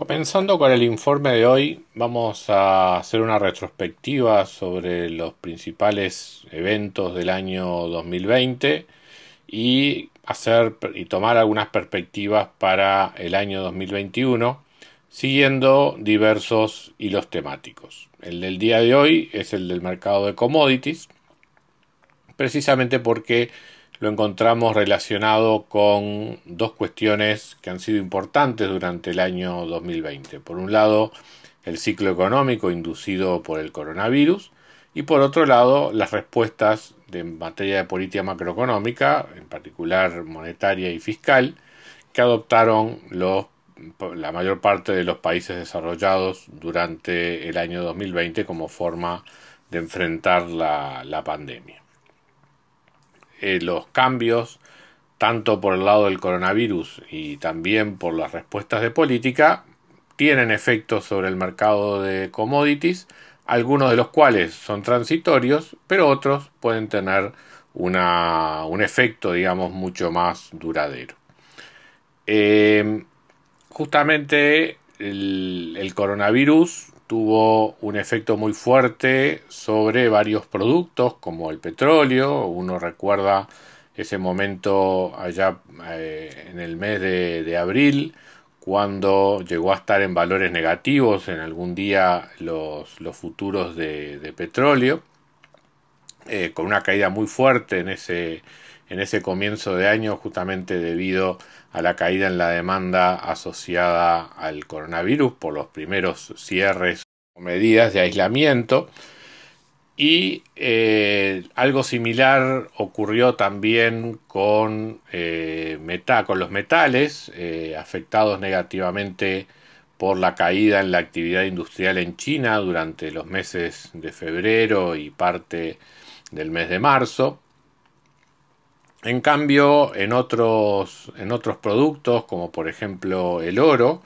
Comenzando con el informe de hoy, vamos a hacer una retrospectiva sobre los principales eventos del año 2020 y hacer y tomar algunas perspectivas para el año 2021 siguiendo diversos hilos temáticos. El del día de hoy es el del mercado de commodities, precisamente porque lo encontramos relacionado con dos cuestiones que han sido importantes durante el año 2020. Por un lado, el ciclo económico inducido por el coronavirus y por otro lado, las respuestas de materia de política macroeconómica, en particular monetaria y fiscal, que adoptaron la mayor parte de los países desarrollados durante el año 2020 como forma de enfrentar la pandemia. Eh, los cambios, tanto por el lado del coronavirus y también por las respuestas de política, tienen efectos sobre el mercado de commodities, algunos de los cuales son transitorios, pero otros pueden tener una, un efecto, digamos, mucho más duradero. Eh, justamente el, el coronavirus tuvo un efecto muy fuerte sobre varios productos como el petróleo. Uno recuerda ese momento allá eh, en el mes de, abril cuando llegó a estar en valores negativos en algún día los, los futuros de, petróleo, eh, con una caída muy fuerte en ese, en ese comienzo de año justamente debido a la caída en la demanda asociada al coronavirus por los primeros cierres o medidas de aislamiento. Y eh, algo similar ocurrió también con, eh, con los metales, afectados negativamente por la caída en la actividad industrial en China durante los meses de febrero y parte del mes de marzo. En cambio, en otros, en otros productos, como por ejemplo el oro,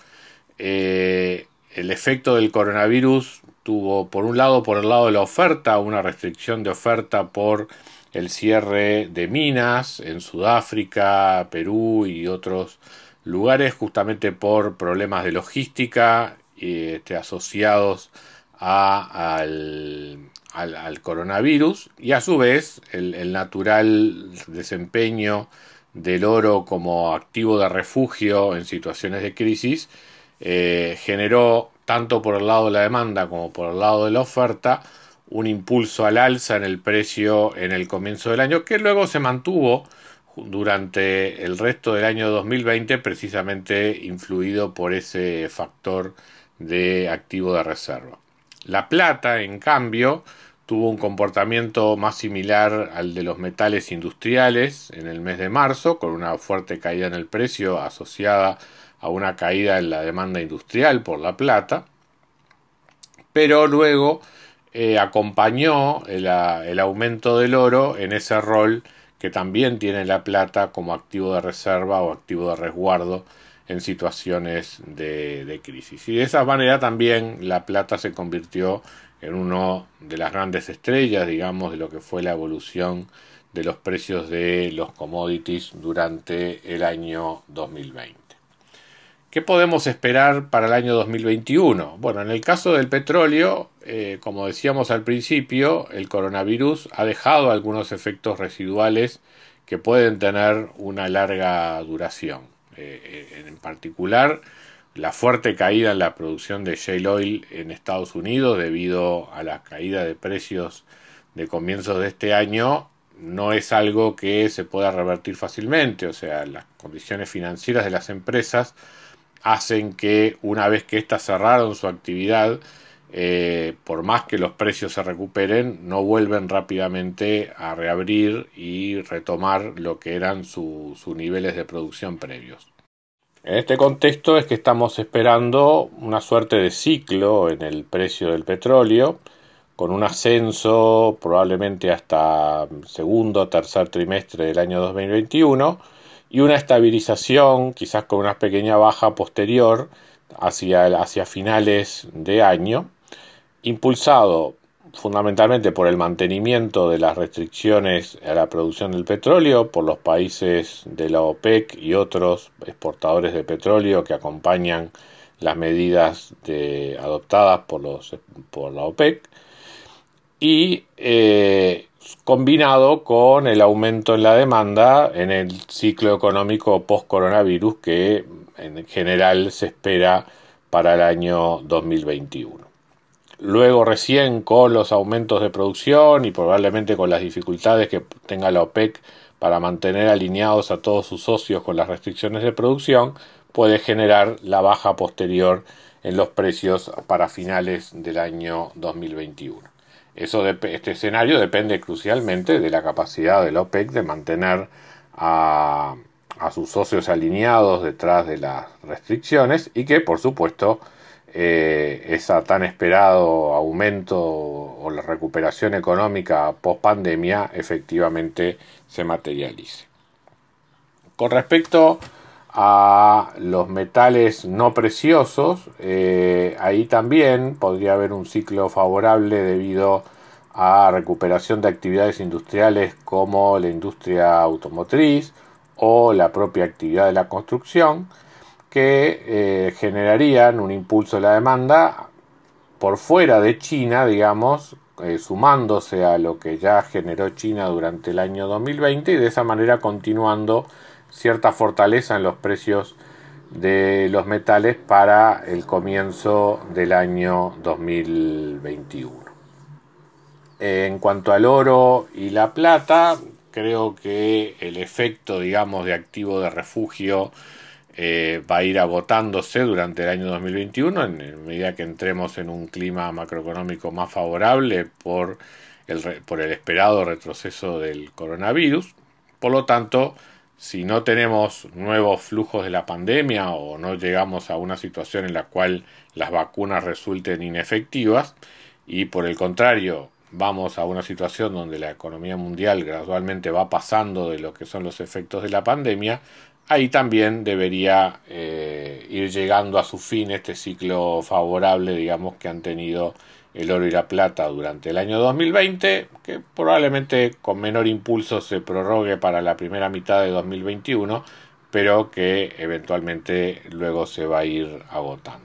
eh, el efecto del coronavirus tuvo, por un lado, por el lado de la oferta, una restricción de oferta por el cierre de minas en Sudáfrica, Perú y otros lugares, justamente por problemas de logística este, asociados al, al, coronavirus y a su vez el, natural desempeño del oro como activo de refugio en situaciones de crisis eh, generó tanto por el lado de la demanda como por el lado de la oferta un impulso al alza en el precio en el comienzo del año que luego se mantuvo durante el resto del año 2020 precisamente influido por ese factor de activo de reserva. La plata, en cambio, tuvo un comportamiento más similar al de los metales industriales en el mes de marzo, con una fuerte caída en el precio asociada a una caída en la demanda industrial por la plata, pero luego eh, acompañó el, aumento del oro en ese rol que también tiene la plata como activo de reserva o activo de resguardo en situaciones de, crisis. Y de esa manera también la plata se convirtió en una de las grandes estrellas, digamos, de lo que fue la evolución de los precios de los commodities durante el año 2020. ¿Qué podemos esperar para el año 2021? Bueno, en el caso del petróleo, eh, como decíamos al principio, el coronavirus ha dejado algunos efectos residuales que pueden tener una larga duración. Eh, en particular la fuerte caída en la producción de shale oil en Estados Unidos debido a la caída de precios de comienzos de este año no es algo que se pueda revertir fácilmente, o sea, las condiciones financieras de las empresas hacen que una vez que éstas cerraron su actividad, eh, por más que los precios se recuperen, no vuelven rápidamente a reabrir y retomar lo que eran sus niveles de producción previos. En este contexto es que estamos esperando una suerte de ciclo en el precio del petróleo, con un ascenso probablemente hasta segundo o tercer trimestre del año 2021 y una estabilización, quizás con una pequeña baja posterior hacia, hacia finales de año, impulsado fundamentalmente por el mantenimiento de las restricciones a la producción del petróleo por los países de la OPEC y otros exportadores de petróleo que acompañan las medidas adoptadas por, los, por la OPEC y eh, combinado con el aumento en la demanda en el ciclo económico post-coronavirus que en general se espera para el año 2021. Luego recién con los aumentos de producción y probablemente con las dificultades que tenga la OPEC para mantener alineados a todos sus socios con las restricciones de producción, puede generar la baja posterior en los precios para finales del año 2021. Eso este escenario depende crucialmente de la capacidad de la OPEC de mantener a, a sus socios alineados detrás de las restricciones y que, por supuesto, eh, ese tan esperado aumento o la recuperación económica post pandemia efectivamente se materialice. Con respecto a los metales no preciosos, eh, ahí también podría haber un ciclo favorable debido a recuperación de actividades industriales como la industria automotriz o la propia actividad de la construcción que eh, generarían un impulso de la demanda por fuera de China, digamos, eh, sumándose a lo que ya generó China durante el año 2020 y de esa manera continuando cierta fortaleza en los precios de los metales para el comienzo del año 2021. En cuanto al oro y la plata, creo que el efecto, digamos, de activo de refugio eh, va a ir agotándose durante el año 2021 en, medida que entremos en un clima macroeconómico más favorable por el esperado retroceso del coronavirus. Por lo tanto, si no tenemos nuevos flujos de la pandemia o no llegamos a una situación en la cual las vacunas resulten inefectivas y por el contrario vamos a una situación donde la economía mundial gradualmente va pasando de lo que son los efectos de la pandemia, ahí también debería eh, ir llegando a su fin este ciclo favorable, digamos, que han tenido el oro y la plata durante el año 2020, que probablemente con menor impulso se prorrogue para la primera mitad de 2021, pero que eventualmente luego se va a ir agotando.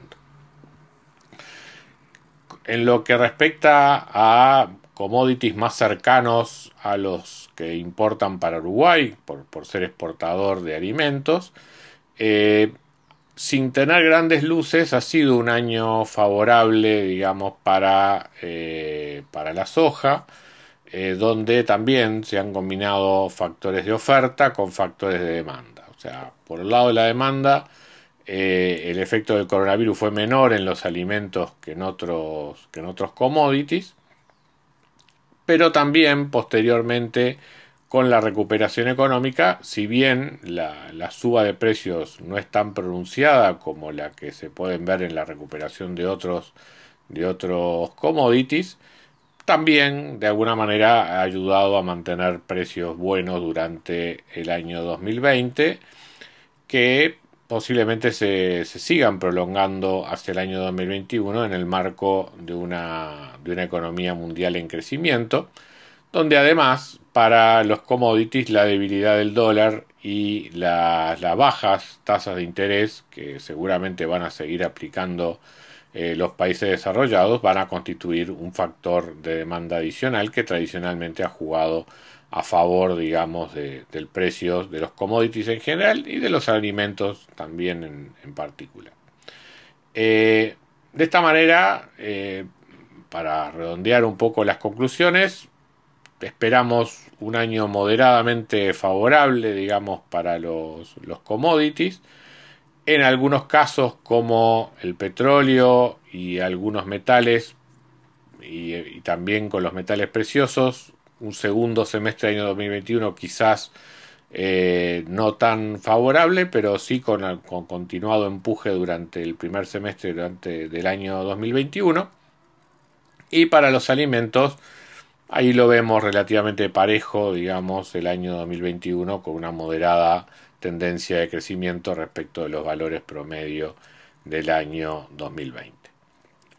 En lo que respecta a commodities más cercanos a los que importan para Uruguay, por, ser exportador de alimentos. Eh, sin tener grandes luces, ha sido un año favorable, digamos, para, eh, para la soja, eh, donde también se han combinado factores de oferta con factores de demanda. O sea, por el lado de la demanda, el efecto del coronavirus fue menor en los alimentos que en otros, que en otros commodities pero también posteriormente con la recuperación económica, si bien la, suba de precios no es tan pronunciada como la que se pueden ver en la recuperación de otros, de otros commodities, también de alguna manera ha ayudado a mantener precios buenos durante el año 2020, que posiblemente se, sigan prolongando hacia el año 2021 en el marco de una, de una economía mundial en crecimiento, donde además para los commodities la debilidad del dólar y las bajas tasas de interés que seguramente van a seguir aplicando eh, los países desarrollados van a constituir un factor de demanda adicional que tradicionalmente ha jugado a favor, digamos, de, del precio de los commodities en general y de los alimentos también en, particular. Eh, de esta manera, eh, para redondear un poco las conclusiones, esperamos un año moderadamente favorable, digamos, para los, los commodities. En algunos casos, como el petróleo y algunos metales, y también con los metales preciosos, un segundo semestre del año 2021 quizás eh, no tan favorable, pero sí con, con, continuado empuje durante el primer semestre durante, del año 2021. Y para los alimentos, ahí lo vemos relativamente parejo, digamos, el año 2021 con una moderada tendencia de crecimiento respecto de los valores promedio del año 2020.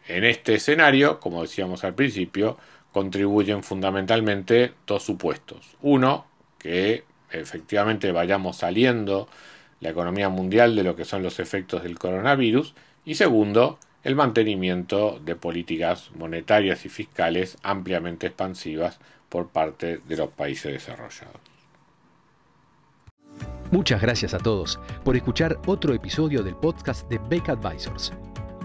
En este escenario, como decíamos al principio, contribuyen fundamentalmente dos supuestos. Uno, que efectivamente vayamos saliendo la economía mundial de lo que son los efectos del coronavirus. Y segundo, el mantenimiento de políticas monetarias y fiscales ampliamente expansivas por parte de los países desarrollados. Muchas gracias a todos por escuchar otro episodio del podcast de Beck Advisors.